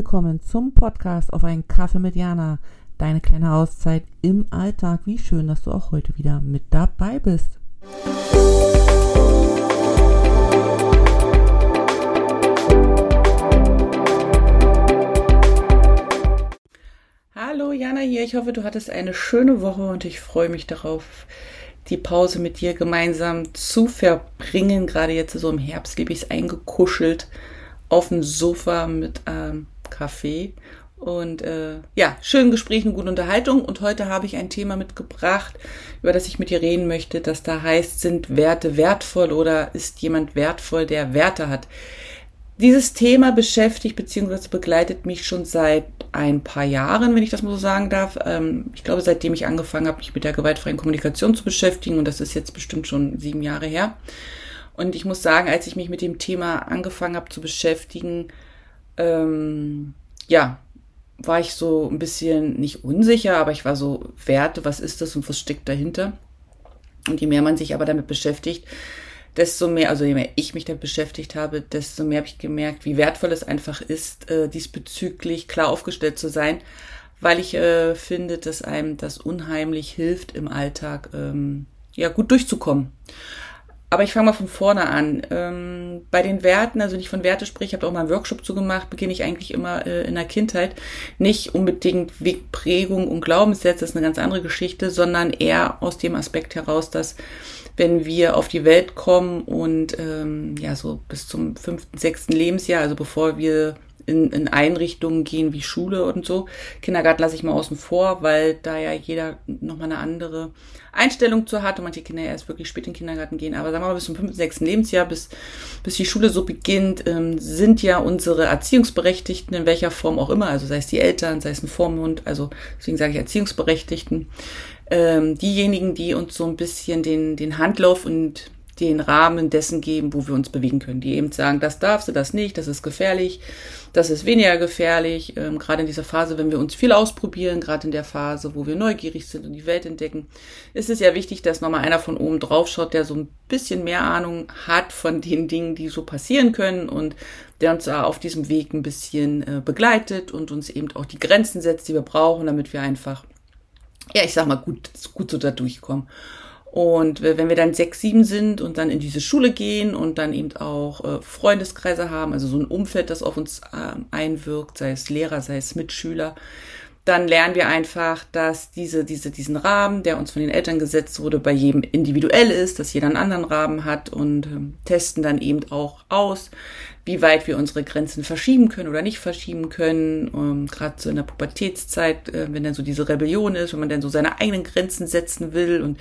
Willkommen zum Podcast auf einen Kaffee mit Jana. Deine kleine Auszeit im Alltag. Wie schön, dass du auch heute wieder mit dabei bist. Hallo Jana hier. Ich hoffe, du hattest eine schöne Woche und ich freue mich darauf, die Pause mit dir gemeinsam zu verbringen. Gerade jetzt so im Herbst liebe ich es eingekuschelt auf dem Sofa mit ähm, Kaffee und äh, ja, schönen Gesprächen, gute Unterhaltung. Und heute habe ich ein Thema mitgebracht, über das ich mit dir reden möchte, das da heißt, sind Werte wertvoll oder ist jemand wertvoll, der Werte hat? Dieses Thema beschäftigt bzw. begleitet mich schon seit ein paar Jahren, wenn ich das mal so sagen darf. Ähm, ich glaube, seitdem ich angefangen habe, mich mit der gewaltfreien Kommunikation zu beschäftigen, und das ist jetzt bestimmt schon sieben Jahre her. Und ich muss sagen, als ich mich mit dem Thema angefangen habe zu beschäftigen, ähm, ja, war ich so ein bisschen nicht unsicher, aber ich war so, Werte, was ist das und was steckt dahinter? Und je mehr man sich aber damit beschäftigt, desto mehr, also je mehr ich mich damit beschäftigt habe, desto mehr habe ich gemerkt, wie wertvoll es einfach ist, äh, diesbezüglich klar aufgestellt zu sein, weil ich äh, finde, dass einem das unheimlich hilft, im Alltag ähm, ja gut durchzukommen. Aber ich fange mal von vorne an. Ähm, bei den Werten, also wenn ich von Werte spreche, habe auch mal einen Workshop zugemacht, beginne ich eigentlich immer äh, in der Kindheit. Nicht unbedingt wegen Prägung und Glaubenssätze, das ist eine ganz andere Geschichte, sondern eher aus dem Aspekt heraus, dass wenn wir auf die Welt kommen und ähm, ja so bis zum fünften, sechsten Lebensjahr, also bevor wir in, in Einrichtungen gehen wie Schule und so. Kindergarten lasse ich mal außen vor, weil da ja jeder nochmal eine andere Einstellung zu hat und manche Kinder erst wirklich spät in den Kindergarten gehen. Aber sagen wir mal, bis zum fünften, sechsten Lebensjahr, bis, bis die Schule so beginnt, ähm, sind ja unsere Erziehungsberechtigten in welcher Form auch immer, also sei es die Eltern, sei es ein Vormund, also deswegen sage ich Erziehungsberechtigten, ähm, diejenigen, die uns so ein bisschen den, den Handlauf und den Rahmen dessen geben, wo wir uns bewegen können. Die eben sagen, das darfst du, das nicht, das ist gefährlich, das ist weniger gefährlich. Ähm, gerade in dieser Phase, wenn wir uns viel ausprobieren, gerade in der Phase, wo wir neugierig sind und die Welt entdecken, ist es ja wichtig, dass nochmal einer von oben drauf schaut, der so ein bisschen mehr Ahnung hat von den Dingen, die so passieren können und der uns auf diesem Weg ein bisschen äh, begleitet und uns eben auch die Grenzen setzt, die wir brauchen, damit wir einfach, ja, ich sag mal, gut, gut so da durchkommen. Und wenn wir dann sechs, sieben sind und dann in diese Schule gehen und dann eben auch äh, Freundeskreise haben, also so ein Umfeld, das auf uns äh, einwirkt, sei es Lehrer, sei es Mitschüler, dann lernen wir einfach, dass diese, diese, diesen Rahmen, der uns von den Eltern gesetzt wurde, bei jedem individuell ist, dass jeder einen anderen Rahmen hat und ähm, testen dann eben auch aus, wie weit wir unsere Grenzen verschieben können oder nicht verschieben können. Ähm, Gerade so in der Pubertätszeit, äh, wenn dann so diese Rebellion ist, wenn man dann so seine eigenen Grenzen setzen will und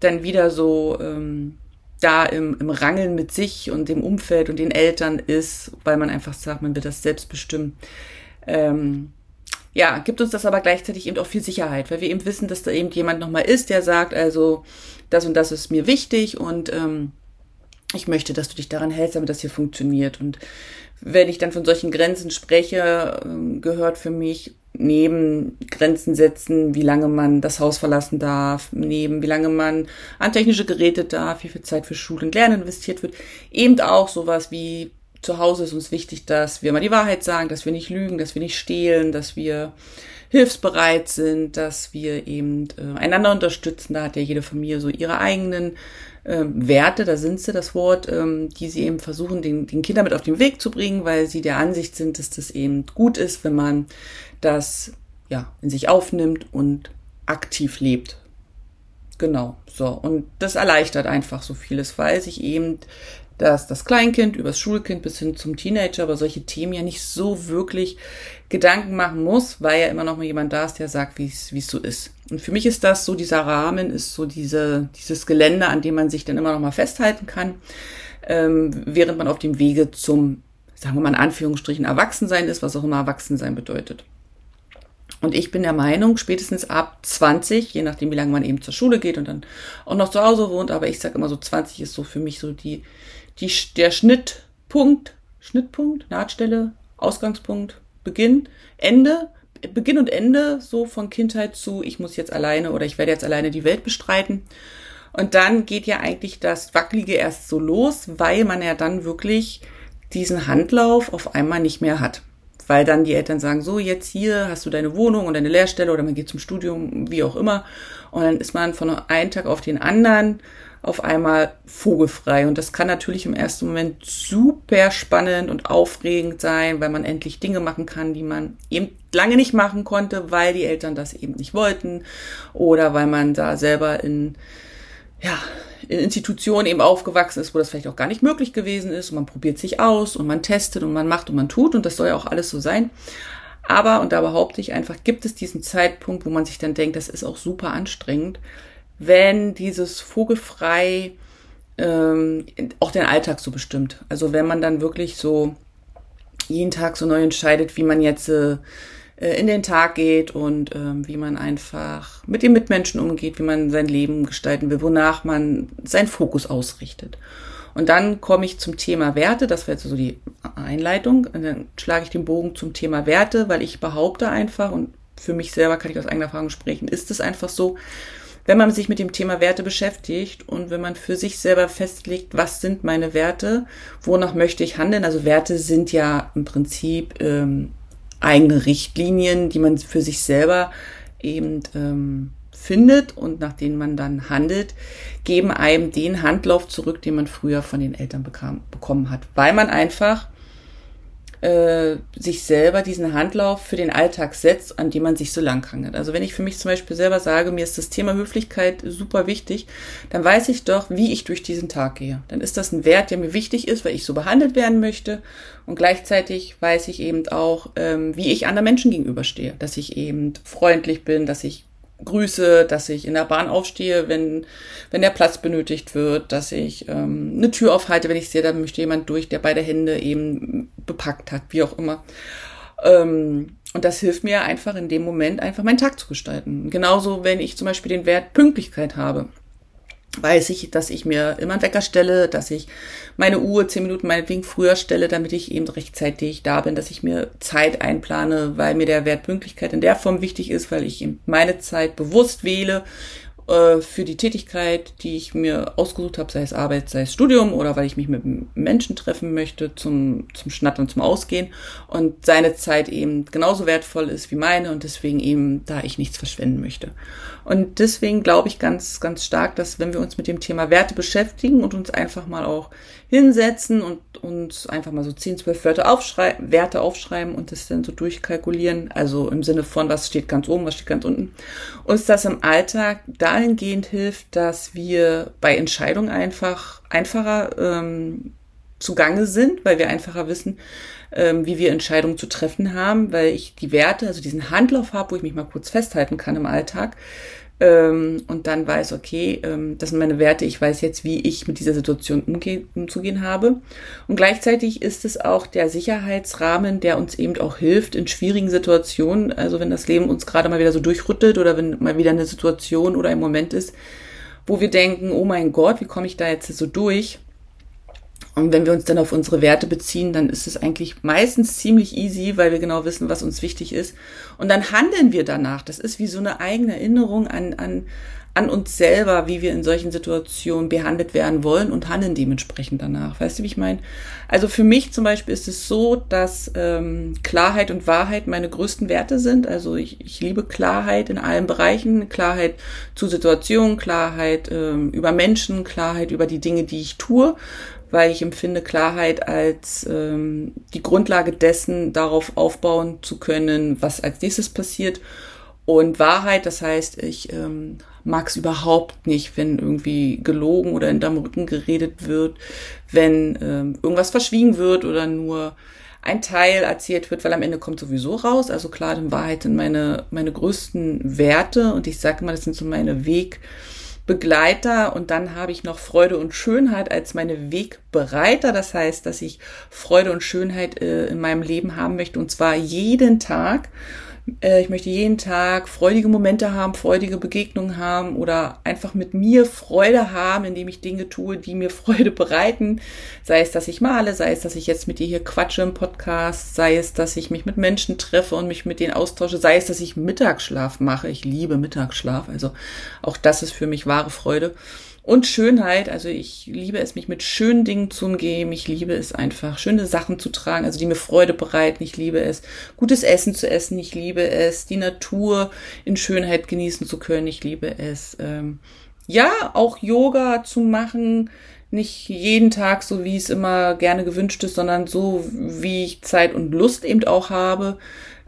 dann wieder so ähm, da im, im Rangeln mit sich und dem Umfeld und den Eltern ist, weil man einfach sagt, man wird das selbst bestimmen. Ähm, ja, gibt uns das aber gleichzeitig eben auch viel Sicherheit, weil wir eben wissen, dass da eben jemand nochmal ist, der sagt, also das und das ist mir wichtig und ähm, ich möchte, dass du dich daran hältst, damit das hier funktioniert. Und wenn ich dann von solchen Grenzen spreche, ähm, gehört für mich neben Grenzen setzen, wie lange man das Haus verlassen darf, neben wie lange man an technische Geräte darf, wie viel Zeit für Schule und Lernen investiert wird, eben auch sowas wie zu Hause ist uns wichtig, dass wir mal die Wahrheit sagen, dass wir nicht lügen, dass wir nicht stehlen, dass wir hilfsbereit sind, dass wir eben äh, einander unterstützen. Da hat ja jede Familie so ihre eigenen äh, Werte, da sind sie das Wort, ähm, die sie eben versuchen, den, den Kindern mit auf den Weg zu bringen, weil sie der Ansicht sind, dass das eben gut ist, wenn man das ja in sich aufnimmt und aktiv lebt. Genau, so. Und das erleichtert einfach so vieles, weil sich eben dass das Kleinkind übers Schulkind bis hin zum Teenager über solche Themen ja nicht so wirklich Gedanken machen muss, weil ja immer noch mal jemand da ist, der sagt, wie es wie es so ist. Und für mich ist das so, dieser Rahmen ist so diese, dieses Gelände, an dem man sich dann immer noch mal festhalten kann, ähm, während man auf dem Wege zum, sagen wir mal in Anführungsstrichen, Erwachsensein ist, was auch immer Erwachsensein bedeutet. Und ich bin der Meinung, spätestens ab 20, je nachdem, wie lange man eben zur Schule geht und dann auch noch zu Hause wohnt, aber ich sage immer so 20 ist so für mich so die, die, der Schnittpunkt, Schnittpunkt, Nahtstelle, Ausgangspunkt, Beginn, Ende, Beginn und Ende so von Kindheit zu, ich muss jetzt alleine oder ich werde jetzt alleine die Welt bestreiten. Und dann geht ja eigentlich das Wackelige erst so los, weil man ja dann wirklich diesen Handlauf auf einmal nicht mehr hat weil dann die Eltern sagen, so jetzt hier hast du deine Wohnung und deine Lehrstelle oder man geht zum Studium, wie auch immer. Und dann ist man von einem Tag auf den anderen auf einmal vogelfrei. Und das kann natürlich im ersten Moment super spannend und aufregend sein, weil man endlich Dinge machen kann, die man eben lange nicht machen konnte, weil die Eltern das eben nicht wollten oder weil man da selber in, ja, in Institutionen eben aufgewachsen ist, wo das vielleicht auch gar nicht möglich gewesen ist und man probiert sich aus und man testet und man macht und man tut und das soll ja auch alles so sein. Aber, und da behaupte ich einfach, gibt es diesen Zeitpunkt, wo man sich dann denkt, das ist auch super anstrengend, wenn dieses Vogelfrei ähm, auch den Alltag so bestimmt. Also wenn man dann wirklich so jeden Tag so neu entscheidet, wie man jetzt äh, in den Tag geht und ähm, wie man einfach mit den Mitmenschen umgeht, wie man sein Leben gestalten will, wonach man seinen Fokus ausrichtet. Und dann komme ich zum Thema Werte, das wäre jetzt so die Einleitung, und dann schlage ich den Bogen zum Thema Werte, weil ich behaupte einfach, und für mich selber kann ich aus eigener Erfahrung sprechen, ist es einfach so, wenn man sich mit dem Thema Werte beschäftigt und wenn man für sich selber festlegt, was sind meine Werte, wonach möchte ich handeln. Also Werte sind ja im Prinzip ähm, eigene Richtlinien, die man für sich selber eben ähm, findet und nach denen man dann handelt, geben einem den Handlauf zurück, den man früher von den Eltern bekam, bekommen hat, weil man einfach äh, sich selber diesen Handlauf für den Alltag setzt, an dem man sich so lang hangelt. Also wenn ich für mich zum Beispiel selber sage, mir ist das Thema Höflichkeit super wichtig, dann weiß ich doch, wie ich durch diesen Tag gehe. Dann ist das ein Wert, der mir wichtig ist, weil ich so behandelt werden möchte. Und gleichzeitig weiß ich eben auch, ähm, wie ich anderen Menschen gegenüberstehe. Dass ich eben freundlich bin, dass ich grüße, dass ich in der Bahn aufstehe, wenn, wenn der Platz benötigt wird, dass ich ähm, eine Tür aufhalte, wenn ich sehe, da möchte jemand durch, der beide Hände eben bepackt hat, wie auch immer. Ähm, und das hilft mir einfach in dem Moment einfach meinen Tag zu gestalten. Genauso, wenn ich zum Beispiel den Wert Pünktlichkeit habe weiß ich, dass ich mir immer einen Wecker stelle, dass ich meine Uhr zehn Minuten meinetwegen früher stelle, damit ich eben rechtzeitig da bin, dass ich mir Zeit einplane, weil mir der Wert Pünktlichkeit in der Form wichtig ist, weil ich eben meine Zeit bewusst wähle äh, für die Tätigkeit, die ich mir ausgesucht habe, sei es Arbeit, sei es Studium oder weil ich mich mit Menschen treffen möchte zum, zum Schnattern, zum Ausgehen und seine Zeit eben genauso wertvoll ist wie meine und deswegen eben, da ich nichts verschwenden möchte. Und deswegen glaube ich ganz, ganz stark, dass wenn wir uns mit dem Thema Werte beschäftigen und uns einfach mal auch hinsetzen und uns einfach mal so 10, 12 Wörter aufschreiben, Werte aufschreiben und das dann so durchkalkulieren, also im Sinne von, was steht ganz oben, was steht ganz unten, uns das im Alltag dahingehend hilft, dass wir bei Entscheidungen einfach einfacher ähm, zugange sind, weil wir einfacher wissen, ähm, wie wir Entscheidungen zu treffen haben, weil ich die Werte, also diesen Handlauf habe, wo ich mich mal kurz festhalten kann im Alltag, ähm, und dann weiß, okay, ähm, das sind meine Werte, ich weiß jetzt, wie ich mit dieser Situation umzugehen habe. Und gleichzeitig ist es auch der Sicherheitsrahmen, der uns eben auch hilft in schwierigen Situationen. Also wenn das Leben uns gerade mal wieder so durchrüttelt oder wenn mal wieder eine Situation oder ein Moment ist, wo wir denken, oh mein Gott, wie komme ich da jetzt so durch? Und wenn wir uns dann auf unsere Werte beziehen, dann ist es eigentlich meistens ziemlich easy, weil wir genau wissen, was uns wichtig ist. Und dann handeln wir danach. Das ist wie so eine eigene Erinnerung an, an, an uns selber, wie wir in solchen Situationen behandelt werden wollen und handeln dementsprechend danach. Weißt du, wie ich meine? Also für mich zum Beispiel ist es so, dass ähm, Klarheit und Wahrheit meine größten Werte sind. Also ich, ich liebe Klarheit in allen Bereichen, Klarheit zu Situationen, Klarheit ähm, über Menschen, Klarheit über die Dinge, die ich tue weil ich empfinde Klarheit als ähm, die Grundlage dessen, darauf aufbauen zu können, was als nächstes passiert. Und Wahrheit, das heißt, ich ähm, mag es überhaupt nicht, wenn irgendwie gelogen oder in deinem Rücken geredet wird, wenn ähm, irgendwas verschwiegen wird oder nur ein Teil erzählt wird, weil am Ende kommt sowieso raus. Also klar, in Wahrheit sind meine, meine größten Werte und ich sage immer, das sind so meine Weg, Begleiter und dann habe ich noch Freude und Schönheit als meine Wegbereiter. Das heißt, dass ich Freude und Schönheit äh, in meinem Leben haben möchte und zwar jeden Tag. Äh, ich möchte jeden Tag freudige Momente haben, freudige Begegnungen haben oder einfach mit mir Freude haben, indem ich Dinge tue, die mir Freude bereiten. Sei es, dass ich male, sei es, dass ich jetzt mit dir hier quatsche im Podcast, sei es, dass ich mich mit Menschen treffe und mich mit denen austausche, sei es, dass ich Mittagsschlaf mache. Ich liebe Mittagsschlaf. Also auch das ist für mich wahre Freude. Und Schönheit, also ich liebe es, mich mit schönen Dingen zu umgeben. Ich liebe es einfach, schöne Sachen zu tragen, also die mir Freude bereiten. Ich liebe es, gutes Essen zu essen. Ich liebe es, die Natur in Schönheit genießen zu können. Ich liebe es, ähm, ja, auch Yoga zu machen. Nicht jeden Tag so, wie es immer gerne gewünscht ist, sondern so, wie ich Zeit und Lust eben auch habe,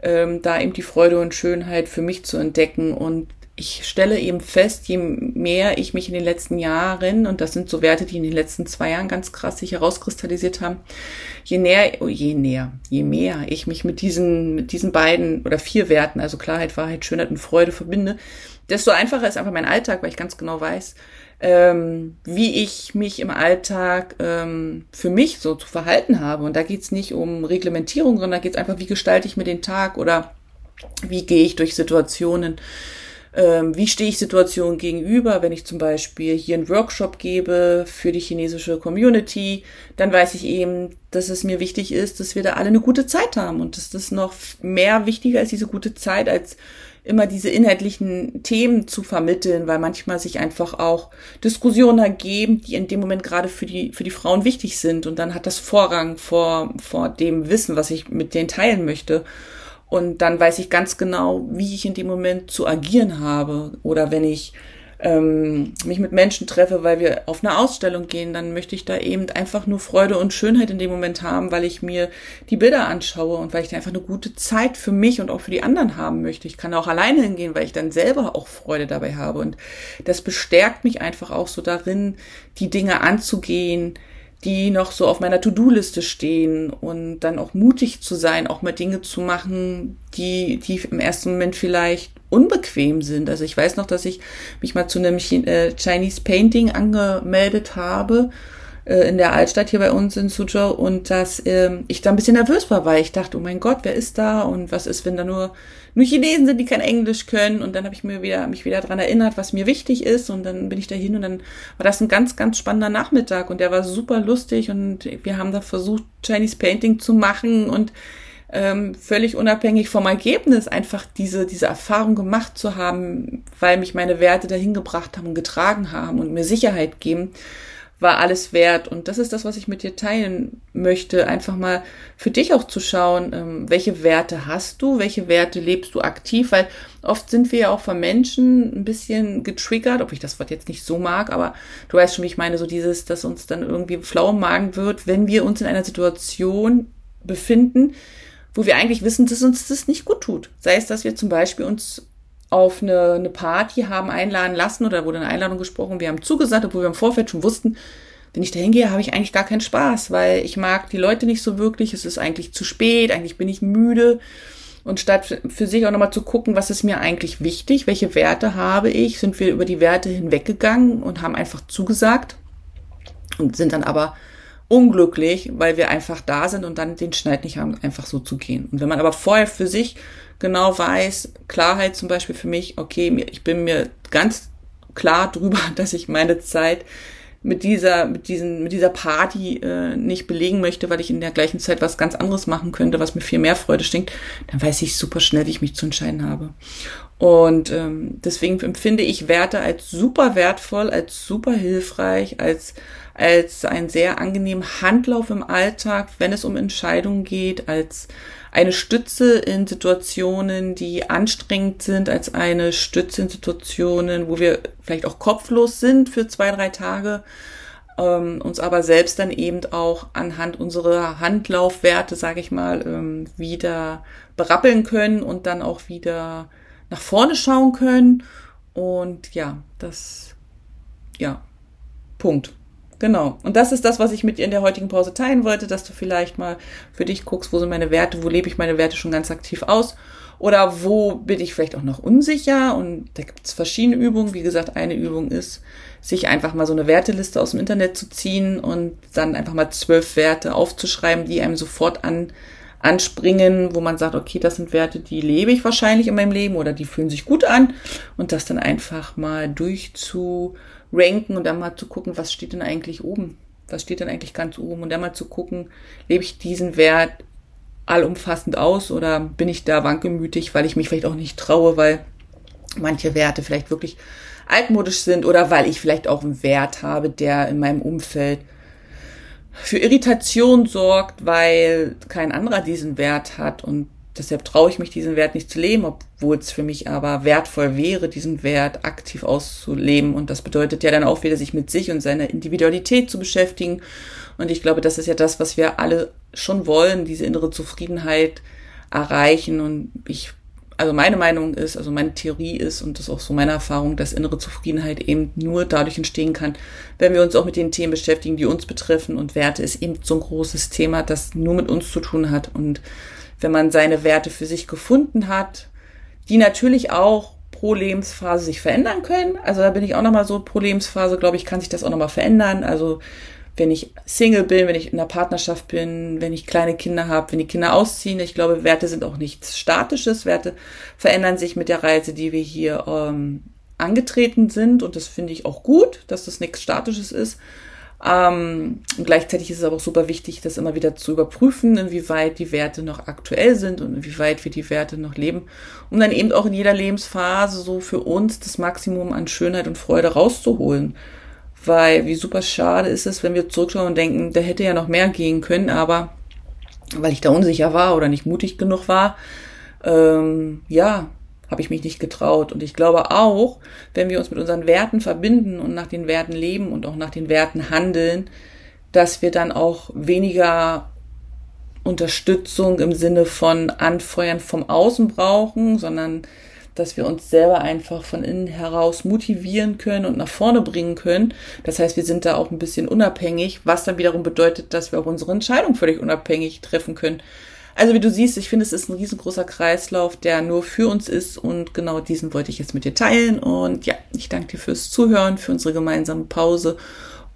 ähm, da eben die Freude und Schönheit für mich zu entdecken und ich stelle eben fest, je mehr ich mich in den letzten Jahren, und das sind so Werte, die in den letzten zwei Jahren ganz krass sich herauskristallisiert haben, je näher, oh, je näher, je mehr ich mich mit diesen, mit diesen beiden oder vier Werten, also Klarheit, Wahrheit, Schönheit und Freude verbinde, desto einfacher ist einfach mein Alltag, weil ich ganz genau weiß, ähm, wie ich mich im Alltag ähm, für mich so zu verhalten habe. Und da geht's nicht um Reglementierung, sondern da geht's einfach, wie gestalte ich mir den Tag oder wie gehe ich durch Situationen ähm, wie stehe ich Situationen gegenüber, wenn ich zum Beispiel hier einen Workshop gebe für die chinesische Community, dann weiß ich eben, dass es mir wichtig ist, dass wir da alle eine gute Zeit haben und dass das noch mehr wichtiger ist, diese gute Zeit, als immer diese inhaltlichen Themen zu vermitteln, weil manchmal sich einfach auch Diskussionen ergeben, die in dem Moment gerade für die, für die Frauen wichtig sind. Und dann hat das Vorrang vor, vor dem Wissen, was ich mit denen teilen möchte. Und dann weiß ich ganz genau, wie ich in dem Moment zu agieren habe. Oder wenn ich ähm, mich mit Menschen treffe, weil wir auf eine Ausstellung gehen, dann möchte ich da eben einfach nur Freude und Schönheit in dem Moment haben, weil ich mir die Bilder anschaue und weil ich da einfach eine gute Zeit für mich und auch für die anderen haben möchte. Ich kann auch alleine hingehen, weil ich dann selber auch Freude dabei habe. Und das bestärkt mich einfach auch so darin, die Dinge anzugehen, die noch so auf meiner To-Do-Liste stehen und dann auch mutig zu sein, auch mal Dinge zu machen, die, die im ersten Moment vielleicht unbequem sind. Also ich weiß noch, dass ich mich mal zu einem äh, Chinese Painting angemeldet habe äh, in der Altstadt hier bei uns in Suzhou und dass äh, ich da ein bisschen nervös war, weil ich dachte, oh mein Gott, wer ist da und was ist, wenn da nur nur Chinesen sind, die kein Englisch können? Und dann habe ich mir wieder mich wieder dran erinnert, was mir wichtig ist und dann bin ich da hin und dann war das ein ganz ganz spannender Nachmittag und der war super lustig und wir haben da versucht Chinese Painting zu machen und ähm, völlig unabhängig vom Ergebnis einfach diese, diese Erfahrung gemacht zu haben, weil mich meine Werte dahin gebracht haben und getragen haben und mir Sicherheit geben war alles wert. Und das ist das, was ich mit dir teilen möchte. Einfach mal für dich auch zu schauen, ähm, welche Werte hast du, welche Werte lebst du aktiv, weil oft sind wir ja auch von Menschen ein bisschen getriggert, ob ich das Wort jetzt nicht so mag, aber du weißt schon, wie ich meine, so dieses, dass uns dann irgendwie flau im Magen wird, wenn wir uns in einer Situation befinden, wo wir eigentlich wissen, dass uns das nicht gut tut. Sei es, dass wir zum Beispiel uns auf eine, eine Party haben einladen lassen oder wurde eine Einladung gesprochen. Wir haben zugesagt, obwohl wir im Vorfeld schon wussten, wenn ich da hingehe, habe ich eigentlich gar keinen Spaß, weil ich mag die Leute nicht so wirklich. Es ist eigentlich zu spät, eigentlich bin ich müde. Und statt für sich auch nochmal zu gucken, was ist mir eigentlich wichtig, welche Werte habe ich, sind wir über die Werte hinweggegangen und haben einfach zugesagt und sind dann aber unglücklich, weil wir einfach da sind und dann den Schneid nicht haben, einfach so zu gehen. Und wenn man aber vorher für sich genau weiß, Klarheit zum Beispiel für mich, okay, ich bin mir ganz klar drüber, dass ich meine Zeit mit dieser, mit diesen, mit dieser Party äh, nicht belegen möchte, weil ich in der gleichen Zeit was ganz anderes machen könnte, was mir viel mehr Freude stinkt, dann weiß ich super schnell, wie ich mich zu entscheiden habe. Und ähm, deswegen empfinde ich Werte als super wertvoll, als super hilfreich, als als einen sehr angenehmen Handlauf im Alltag, wenn es um Entscheidungen geht, als eine Stütze in Situationen, die anstrengend sind, als eine Stütze in Situationen, wo wir vielleicht auch kopflos sind für zwei, drei Tage, ähm, uns aber selbst dann eben auch anhand unserer Handlaufwerte, sage ich mal, ähm, wieder berappeln können und dann auch wieder nach vorne schauen können. Und ja, das, ja, Punkt. Genau. Und das ist das, was ich mit dir in der heutigen Pause teilen wollte, dass du vielleicht mal für dich guckst, wo sind meine Werte, wo lebe ich meine Werte schon ganz aktiv aus oder wo bin ich vielleicht auch noch unsicher. Und da gibt es verschiedene Übungen. Wie gesagt, eine Übung ist, sich einfach mal so eine Werteliste aus dem Internet zu ziehen und dann einfach mal zwölf Werte aufzuschreiben, die einem sofort an anspringen, wo man sagt, okay, das sind Werte, die lebe ich wahrscheinlich in meinem Leben oder die fühlen sich gut an und das dann einfach mal durchzu ranken und dann mal zu gucken, was steht denn eigentlich oben? Was steht denn eigentlich ganz oben? Und dann mal zu gucken, lebe ich diesen Wert allumfassend aus oder bin ich da wankelmütig, weil ich mich vielleicht auch nicht traue, weil manche Werte vielleicht wirklich altmodisch sind oder weil ich vielleicht auch einen Wert habe, der in meinem Umfeld für Irritation sorgt, weil kein anderer diesen Wert hat und deshalb traue ich mich, diesen Wert nicht zu leben, obwohl es für mich aber wertvoll wäre, diesen Wert aktiv auszuleben. Und das bedeutet ja dann auch wieder, sich mit sich und seiner Individualität zu beschäftigen. Und ich glaube, das ist ja das, was wir alle schon wollen, diese innere Zufriedenheit erreichen. Und ich, also meine Meinung ist, also meine Theorie ist, und das ist auch so meine Erfahrung, dass innere Zufriedenheit eben nur dadurch entstehen kann, wenn wir uns auch mit den Themen beschäftigen, die uns betreffen. Und Werte ist eben so ein großes Thema, das nur mit uns zu tun hat. Und wenn man seine Werte für sich gefunden hat, die natürlich auch pro Lebensphase sich verändern können. Also da bin ich auch nochmal so, pro Lebensphase, glaube ich, kann sich das auch nochmal verändern. Also wenn ich Single bin, wenn ich in einer Partnerschaft bin, wenn ich kleine Kinder habe, wenn die Kinder ausziehen. Ich glaube, Werte sind auch nichts Statisches. Werte verändern sich mit der Reise, die wir hier ähm, angetreten sind. Und das finde ich auch gut, dass das nichts Statisches ist. Ähm, und gleichzeitig ist es aber auch super wichtig, das immer wieder zu überprüfen, inwieweit die Werte noch aktuell sind und inwieweit wir die Werte noch leben, um dann eben auch in jeder Lebensphase so für uns das Maximum an Schönheit und Freude rauszuholen. Weil wie super schade ist es, wenn wir zurückschauen und denken, da hätte ja noch mehr gehen können, aber weil ich da unsicher war oder nicht mutig genug war, ähm, ja, habe ich mich nicht getraut. Und ich glaube auch, wenn wir uns mit unseren Werten verbinden und nach den Werten leben und auch nach den Werten handeln, dass wir dann auch weniger Unterstützung im Sinne von Anfeuern vom Außen brauchen, sondern dass wir uns selber einfach von innen heraus motivieren können und nach vorne bringen können. Das heißt, wir sind da auch ein bisschen unabhängig, was dann wiederum bedeutet, dass wir auch unsere Entscheidung völlig unabhängig treffen können. Also wie du siehst, ich finde, es ist ein riesengroßer Kreislauf, der nur für uns ist und genau diesen wollte ich jetzt mit dir teilen. Und ja, ich danke dir fürs Zuhören, für unsere gemeinsame Pause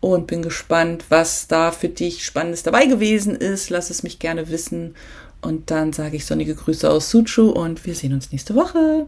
und bin gespannt, was da für dich Spannendes dabei gewesen ist. Lass es mich gerne wissen. Und dann sage ich sonnige Grüße aus Suchu und wir sehen uns nächste Woche.